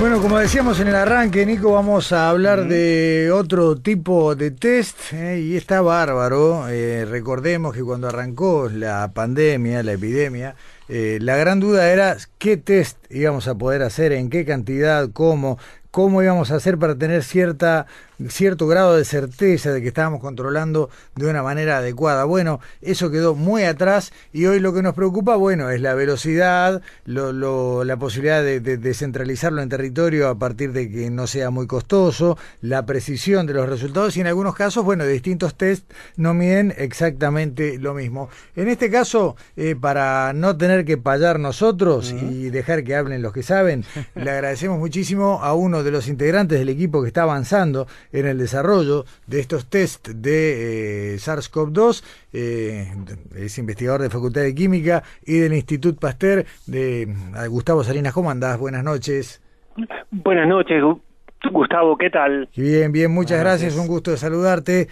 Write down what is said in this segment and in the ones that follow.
Bueno, como decíamos en el arranque, Nico, vamos a hablar de otro tipo de test ¿eh? y está bárbaro. Eh, recordemos que cuando arrancó la pandemia, la epidemia, eh, la gran duda era qué test íbamos a poder hacer, en qué cantidad, cómo, cómo íbamos a hacer para tener cierta cierto grado de certeza de que estábamos controlando de una manera adecuada. Bueno, eso quedó muy atrás y hoy lo que nos preocupa, bueno, es la velocidad, lo, la posibilidad de, descentralizarlo en territorio a partir de que no sea muy costoso, la precisión de los resultados y en algunos casos, bueno, distintos test no miden exactamente lo mismo. En este caso, eh, para no tener que payar nosotros y dejar que hablen los que saben, le agradecemos muchísimo a uno de los integrantes del equipo que está avanzando en el desarrollo de estos test de eh, SARS-CoV-2. Eh, es investigador de Facultad de Química y del Instituto Pasteur de Gustavo Salinas. ¿Cómo andás? Buenas noches. Buenas noches, Gustavo. ¿Qué tal? Bien, bien. Muchas gracias. Un gusto de saludarte.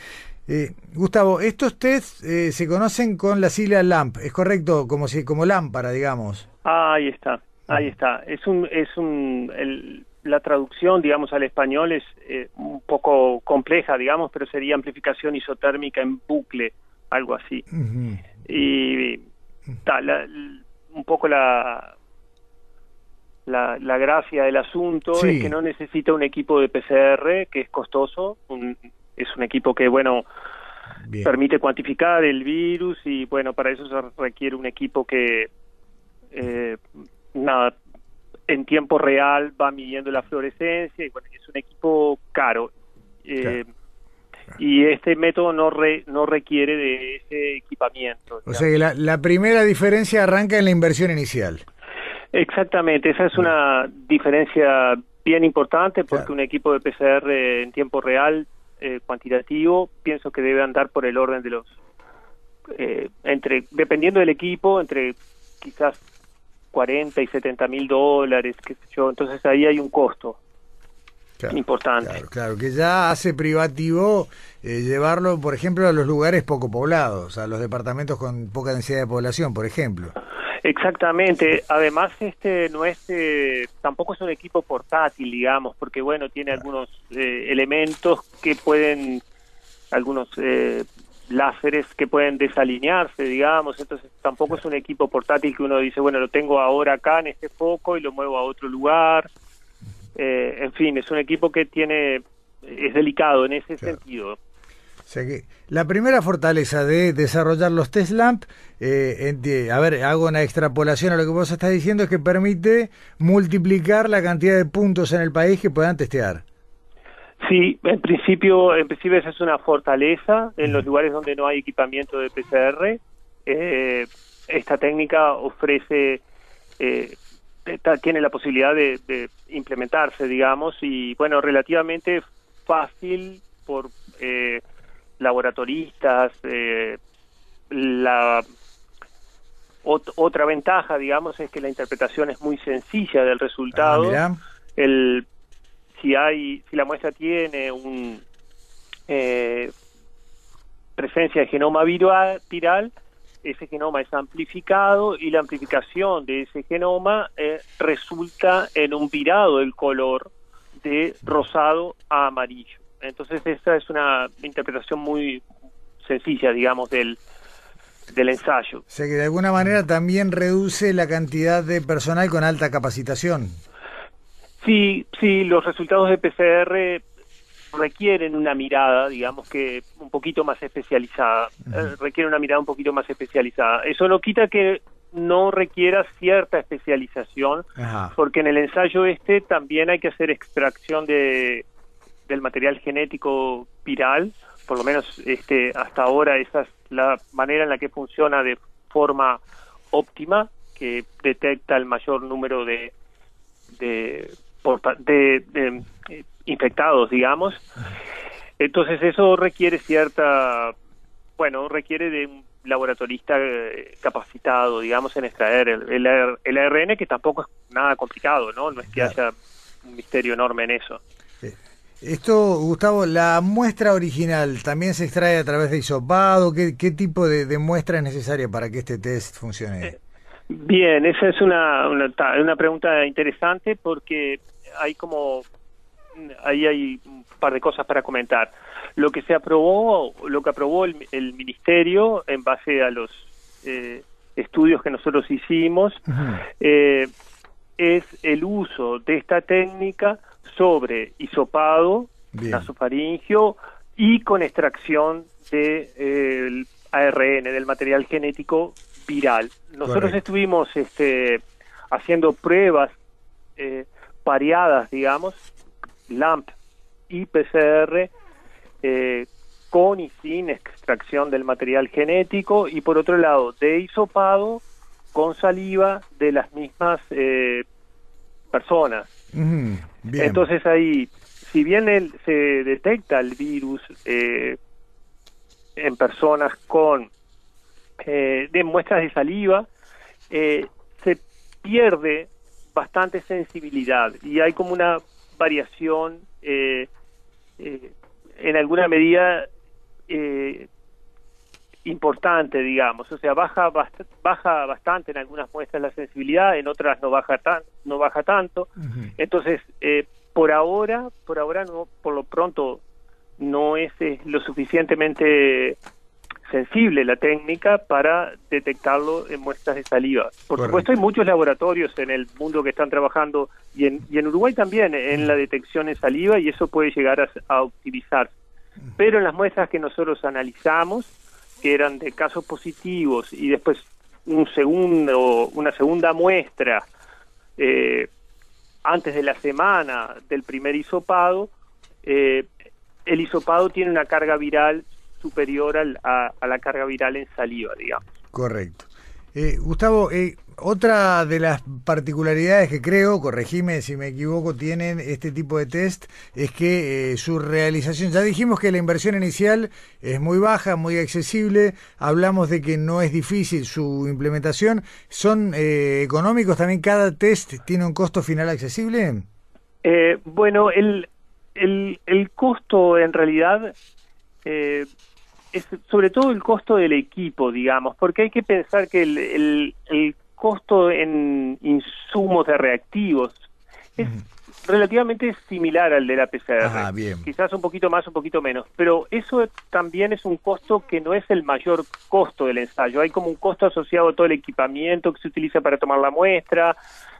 Eh, Gustavo, estos test se conocen con la sigla LAMP, ¿es correcto? Como si, como lámpara, digamos. ahí está, ahí está. Es un, es un, el, la traducción, digamos, al español es eh, un poco compleja, digamos, pero sería amplificación isotérmica en bucle, algo así. Y tal, un poco la, la, la, gracia del asunto es que no necesita un equipo de PCR, que es costoso, es un equipo que, bueno, permite cuantificar el virus y, bueno, para eso se requiere un equipo que, eh, nada, en tiempo real va midiendo la fluorescencia y bueno, es un equipo caro. Eh, y este método no no requiere de ese equipamiento. O sea que la, primera diferencia arranca en la inversión inicial. Exactamente, esa es una diferencia bien importante porque un equipo de PCR en tiempo real eh, cuantitativo pienso que debe andar por el orden de los eh, entre dependiendo del equipo entre quizás 40 y 70 mil dólares, qué sé yo. Entonces ahí hay un costo importante. Claro, claro, que ya hace privativo eh, llevarlo, por ejemplo, a los lugares poco poblados, a los departamentos con poca densidad de población, por ejemplo. Exactamente. Además, este no es eh, tampoco es un equipo portátil, digamos, porque bueno tiene algunos eh, elementos que pueden algunos eh, láseres que pueden desalinearse, digamos, entonces tampoco es un equipo portátil que uno dice, bueno, lo tengo ahora acá en este foco y lo muevo a otro lugar. Eh, en fin, es un equipo que tiene, es delicado en ese sentido. O sea que la primera fortaleza de desarrollar los test lamp, eh, a ver, hago una extrapolación a lo que vos estás diciendo, es que permite multiplicar la cantidad de puntos en el país que puedan testear. Sí, en principio, en principio esa es una fortaleza en los lugares donde no hay equipamiento de PCR. Eh, esta técnica ofrece, eh, tiene la posibilidad de, implementarse, digamos, y bueno, relativamente fácil por eh, laboratoristas. Eh, la otra ventaja, digamos, es que la interpretación es muy sencilla del resultado. Ah, el si hay si la muestra tiene un eh, presencia de genoma viral, ese genoma es amplificado y la amplificación de ese genoma eh, resulta en un virado del color de rosado a amarillo. Entonces esa es una interpretación muy sencilla, digamos, del, del ensayo. O sea que de alguna manera también reduce la cantidad de personal con alta capacitación. Sí, sí, los resultados de PCR requieren una mirada, digamos que un poquito más especializada, eh, requiere una mirada un poquito más especializada. Eso no quita que no requiera cierta especialización, Ajá. porque en el ensayo este también hay que hacer extracción de del material genético viral, por lo menos este hasta ahora esa es la manera en la que funciona de forma óptima, que detecta el mayor número de de, porta- de, de, eh, infectados, digamos. Entonces eso requiere cierta, bueno, requiere de un laboratorista eh, capacitado, digamos, en extraer el, el, AR el ARN, que tampoco es nada complicado, ¿no? No es que Claro. haya un misterio enorme en eso. Esto, Gustavo, la muestra original también se extrae a través de hisopado. ¿Qué, qué tipo de, de muestra es necesaria para que este test funcione? Eh, Bien, esa es una, una, una pregunta interesante porque hay como ahí hay un par de cosas para comentar. Lo que se aprobó, lo que aprobó el, el ministerio en base a los eh, estudios que nosotros hicimos, eh, es el uso de esta técnica sobre hisopado Bien. nasofaringio y con extracción del ARN, del material genético viral. Nosotros Correcto. estuvimos este, haciendo pruebas eh, pareadas, digamos, LAMP y PCR, eh, con y sin extracción del material genético, y por otro lado, de hisopado con saliva de las mismas eh, personas. Bien. Entonces ahí, si bien el- se detecta el virus eh, en personas con eh, de muestras de saliva, eh, se pierde bastante sensibilidad y hay como una variación eh, eh, en alguna medida importante, digamos, o sea, baja bast- baja bastante en algunas muestras la sensibilidad, en otras no baja tan no baja tanto. Entonces, por ahora, por ahora no, por lo pronto no es lo suficientemente sensible la técnica para detectarlo en muestras de saliva. Por Correcto. supuesto, hay muchos laboratorios en el mundo que están trabajando y en, y en Uruguay también en la detección en saliva y eso puede llegar a, a optimizarse. Pero en las muestras que nosotros analizamos, que eran de casos positivos y después un segundo, una segunda muestra eh, antes de la semana del primer hisopado, eh, el hisopado tiene una carga viral superior al- a, a la carga viral en saliva, digamos. Correcto. Eh, Gustavo, eh, otra de las particularidades que creo, corregime si me equivoco, tienen este tipo de test es que eh, su realización, ya dijimos que la inversión inicial es muy baja, muy accesible, hablamos de que no es difícil su implementación, ¿son eh, económicos también? ¿Cada test tiene un costo final accesible? Eh, bueno, el, el, el costo en realidad es sobre todo el costo del equipo, digamos, porque hay que pensar que el, el, el costo en insumos de reactivos es relativamente similar al de la PCR. Ajá, bien. Quizás un poquito más, un poquito menos, pero eso también es un costo que no es el mayor costo del ensayo. Hay como un costo asociado a todo el equipamiento que se utiliza para tomar la muestra,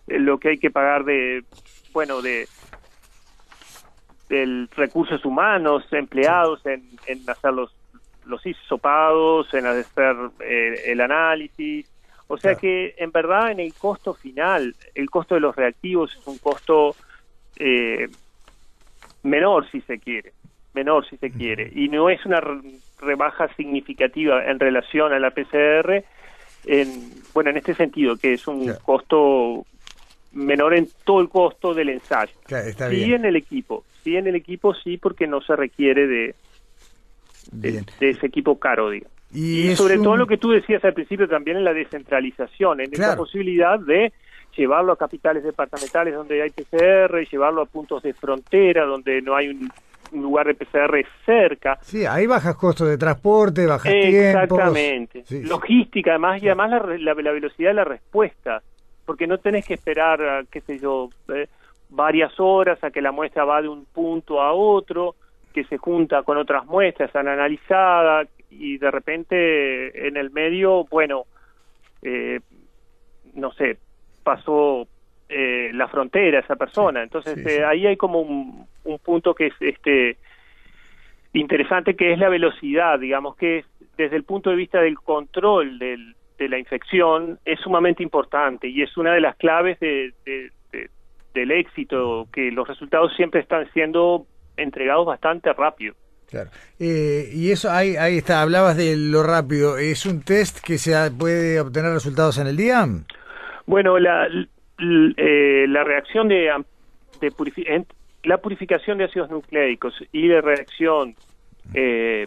eh, lo que hay que pagar de, bueno, de de recursos humanos empleados en, en hacer los, los hisopados, en hacer eh, el análisis. O sea Claro. que en verdad en el costo final, el costo de los reactivos es un costo eh, menor si se quiere, menor si se quiere, y no es una re- rebaja significativa en relación a la PCR, en, bueno, en este sentido, que es un Claro. costo menor en todo el costo del ensayo. Claro, está sí en el equipo, sí en el equipo sí porque no se requiere de, de, ese equipo caro, digo. Y, sobre un- todo lo que tú decías al principio también en la descentralización, en esa Claro. posibilidad de llevarlo a capitales departamentales donde hay PCR, llevarlo a puntos de frontera donde no hay un, un lugar de PCR cerca. Sí, hay bajas costos de transporte, bajas tiempos. Exactamente. Sí, sí. Logística, además, y además la, la, la velocidad de la respuesta, porque no tenés que esperar, qué sé yo, eh, varias horas a que la muestra va de un punto a otro, que se junta con otras muestras, han analizada, y de repente en el medio, bueno, eh, no sé, pasó eh, la frontera esa persona. Entonces Sí, eh, ahí hay como un, un punto que es este interesante que es la velocidad, digamos que desde el punto de vista del control del, de la infección es sumamente importante y es una de las claves de, del éxito, que los resultados siempre están siendo entregados bastante rápido. Claro. Eh, y eso, ahí, ahí está, hablabas de lo rápido. ¿Es un test que se puede obtener resultados en el día? Bueno, la, eh, la reacción de, de la purificación de ácidos nucleicos y de reacción eh,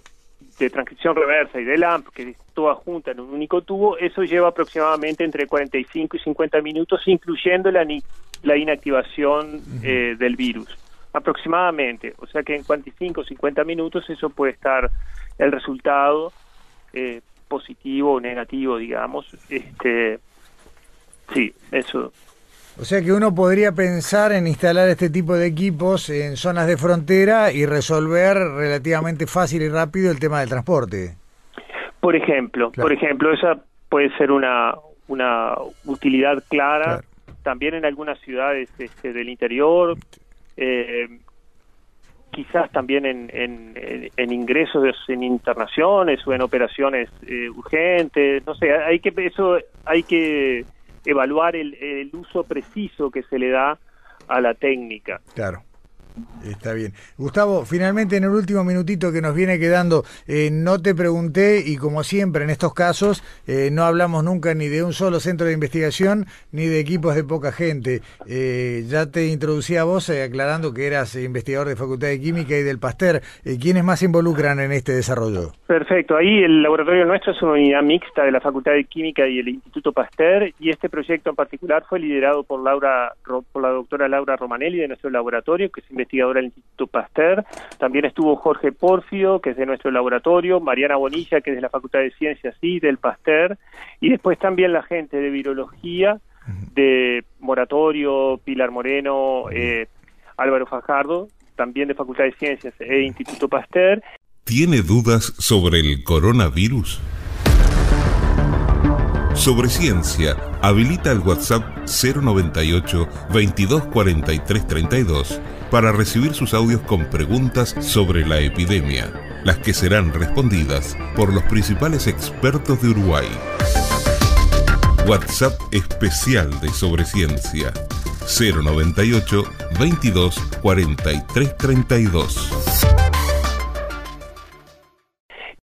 de transcripción reversa y de LAMP, que es toda junta en un único tubo, eso lleva aproximadamente entre 45 y 50 minutos, incluyendo la, la inactivación eh, del virus, aproximadamente. O sea que en 45 o 50 minutos eso puede estar el resultado eh, positivo o negativo, digamos. Este, sí, eso o sea que uno podría pensar en instalar este tipo de equipos en zonas de frontera y resolver relativamente fácil y rápido el tema del transporte. Por ejemplo, por ejemplo, esa puede ser una, una utilidad clara también en algunas ciudades este, del interior, quizás también en, en, ingresos en internaciones o en operaciones eh, urgentes, no sé, hay que eso hay que evaluar el, el uso preciso que se le da a la técnica. Claro. Está bien. Gustavo, finalmente en el último minutito que nos viene quedando, eh, no te pregunté y como siempre en estos casos eh, no hablamos nunca ni de un solo centro de investigación ni de equipos de poca gente. Eh, ya te introducí a vos aclarando que eras investigador de Facultad de Química y del Pasteur. ¿Quiénes más se involucran en este desarrollo? Perfecto. Ahí el laboratorio nuestro es una unidad mixta de la Facultad de Química y el Instituto Pasteur y este proyecto en particular fue liderado por Laura, por la doctora Laura Romanelli de nuestro laboratorio que se investigadora del Instituto Pasteur. También estuvo Jorge Porfio, que es de nuestro laboratorio, Mariana Bonilla, que es de la Facultad de Ciencias y del Pasteur, y después también la gente de virología, de Moratorio, Pilar Moreno, eh, Álvaro Fajardo, también de Facultad de Ciencias e Instituto Pasteur. ¿Tiene dudas sobre el coronavirus? Sobre ciencia, habilita el WhatsApp 098 2243 32 para recibir sus audios con preguntas sobre la epidemia, las que serán respondidas por los principales expertos de Uruguay. WhatsApp especial de Sobre Ciencia 098 22 43 32.